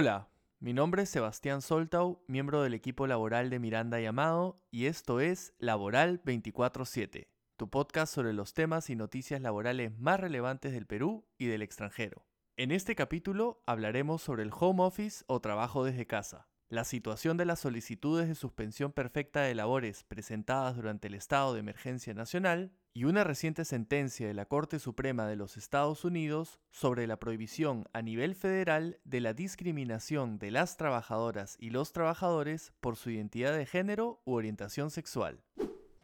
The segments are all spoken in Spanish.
Hola, mi nombre es Sebastián Soltau, miembro del equipo laboral de Miranda y Amado, y esto es Laboral 24-7, tu podcast sobre los temas y noticias laborales más relevantes del Perú y del extranjero. En este capítulo hablaremos sobre el home office o trabajo desde casa, la situación de las solicitudes de suspensión perfecta de labores presentadas durante el estado de emergencia nacional y una reciente sentencia de la Corte Suprema de los Estados Unidos sobre la prohibición a nivel federal de la discriminación de las trabajadoras y los trabajadores por su identidad de género u orientación sexual.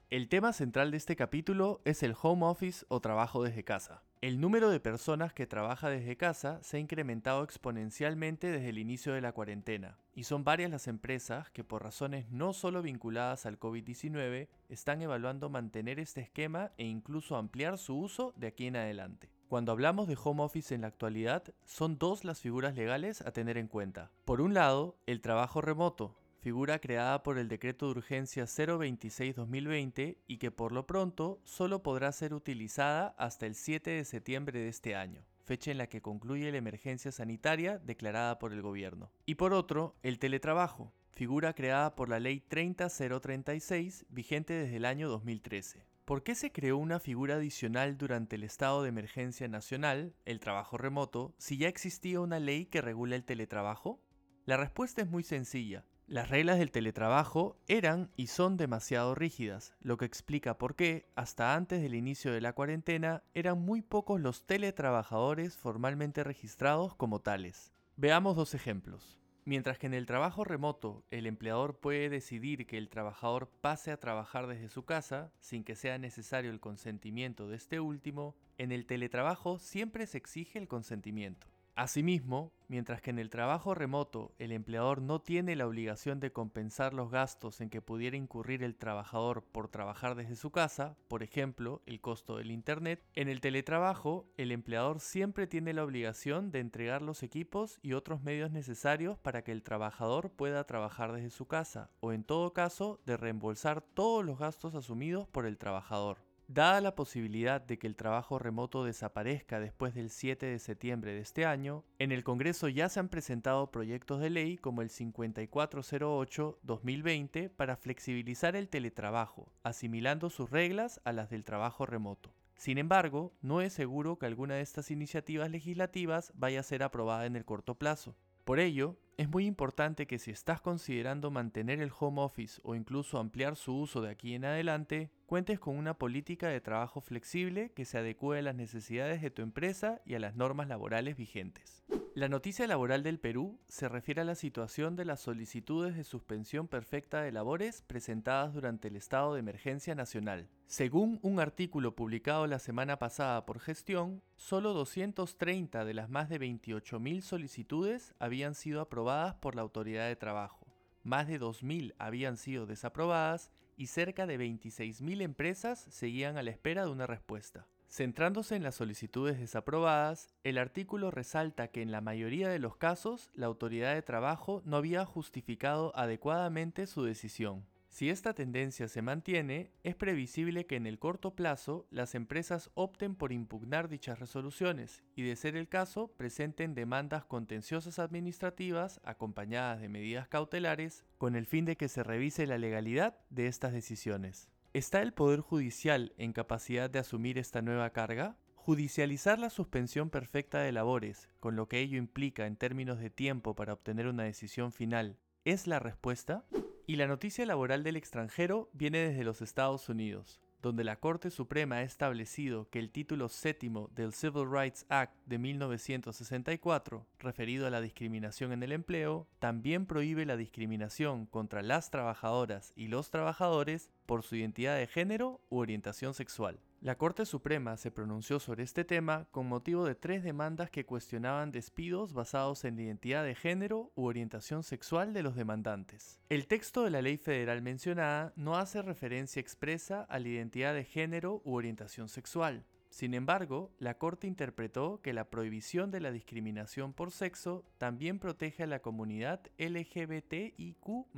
El tema central de este capítulo es el home office o trabajo desde casa. El número de personas que trabaja desde casa se ha incrementado exponencialmente desde el inicio de la cuarentena, y son varias las empresas que por razones no solo vinculadas al COVID-19 están evaluando mantener este esquema e incluso ampliar su uso de aquí en adelante. Cuando hablamos de home office en la actualidad, son dos las figuras legales a tener en cuenta. Por un lado, el trabajo remoto, figura creada por el Decreto de Urgencia 026-2020 y que por lo pronto solo podrá ser utilizada hasta el 7 de septiembre de este año fecha en la que concluye la emergencia sanitaria declarada por el gobierno. Y por otro, el teletrabajo, figura creada por la Ley 30036, vigente desde el año 2013. ¿Por qué se creó una figura adicional durante el estado de emergencia nacional, el trabajo remoto, si ya existía una ley que regula el teletrabajo? La respuesta es muy sencilla. Las reglas del teletrabajo eran y son demasiado rígidas, lo que explica por qué, hasta antes del inicio de la cuarentena, eran muy pocos los teletrabajadores formalmente registrados como tales. Veamos dos ejemplos. Mientras que en el trabajo remoto el empleador puede decidir que el trabajador pase a trabajar desde su casa sin que sea necesario el consentimiento de este último, en el teletrabajo siempre se exige el consentimiento. Asimismo, mientras que en el trabajo remoto el empleador no tiene la obligación de compensar los gastos en que pudiera incurrir el trabajador por trabajar desde su casa, por ejemplo, el costo del Internet, en el teletrabajo el empleador siempre tiene la obligación de entregar los equipos y otros medios necesarios para que el trabajador pueda trabajar desde su casa, o en todo caso de reembolsar todos los gastos asumidos por el trabajador. Dada la posibilidad de que el trabajo remoto desaparezca después del 7 de septiembre de este año, en el Congreso ya se han presentado proyectos de ley como el 5408-2020 para flexibilizar el teletrabajo, asimilando sus reglas a las del trabajo remoto. Sin embargo, no es seguro que alguna de estas iniciativas legislativas vaya a ser aprobada en el corto plazo. Por ello, es muy importante que si estás considerando mantener el home office o incluso ampliar su uso de aquí en adelante, cuentes con una política de trabajo flexible que se adecue a las necesidades de tu empresa y a las normas laborales vigentes. La noticia laboral del Perú se refiere a la situación de las solicitudes de suspensión perfecta de labores presentadas durante el estado de emergencia nacional. Según un artículo publicado la semana pasada por Gestión, solo 230 de las más de 28.000 solicitudes habían sido aprobadas por la Autoridad de Trabajo más de 2.000 habían sido desaprobadas y cerca de 26.000 empresas seguían a la espera de una respuesta. Centrándose en las solicitudes desaprobadas, el artículo resalta que en la mayoría de los casos la autoridad de trabajo no había justificado adecuadamente su decisión. Si esta tendencia se mantiene, es previsible que en el corto plazo las empresas opten por impugnar dichas resoluciones y, de ser el caso, presenten demandas contenciosas administrativas acompañadas de medidas cautelares con el fin de que se revise la legalidad de estas decisiones. ¿Está el Poder Judicial en capacidad de asumir esta nueva carga? Judicializar la suspensión perfecta de labores, con lo que ello implica en términos de tiempo para obtener una decisión final, ¿es la respuesta? Y la noticia laboral del extranjero viene desde los Estados Unidos, donde la Corte Suprema ha establecido que el título séptimo del Civil Rights Act de 1964, referido a la discriminación en el empleo, también prohíbe la discriminación contra las trabajadoras y los trabajadores por su identidad de género u orientación sexual. La Corte Suprema se pronunció sobre este tema con motivo de tres demandas que cuestionaban despidos basados en la identidad de género u orientación sexual de los demandantes. El texto de la ley federal mencionada no hace referencia expresa a la identidad de género u orientación sexual, sin embargo, la Corte interpretó que la prohibición de la discriminación por sexo también protege a la comunidad LGBTIQ.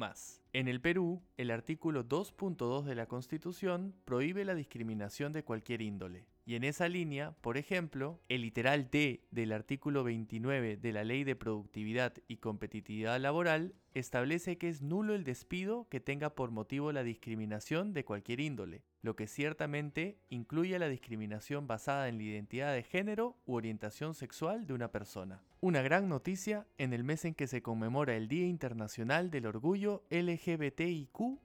En el Perú, el artículo 2.2 de la Constitución prohíbe la discriminación de cualquier índole. Y en esa línea, por ejemplo, el literal D del artículo 29 de la Ley de Productividad y Competitividad Laboral establece que es nulo el despido que tenga por motivo la discriminación de cualquier índole, lo que ciertamente incluye la discriminación basada en la identidad de género u orientación sexual de una persona. Una gran noticia en el mes en que se conmemora el Día Internacional del Orgullo LGBTIQ.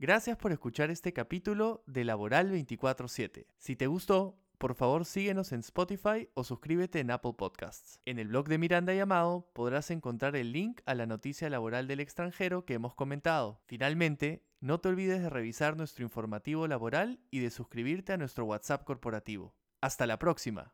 Gracias por escuchar este capítulo de Laboral 24-7. Si te gustó, por favor síguenos en Spotify o suscríbete en Apple Podcasts. En el blog de Miranda y Amado podrás encontrar el link a la noticia laboral del extranjero que hemos comentado. Finalmente, no te olvides de revisar nuestro informativo laboral y de suscribirte a nuestro WhatsApp corporativo. Hasta la próxima.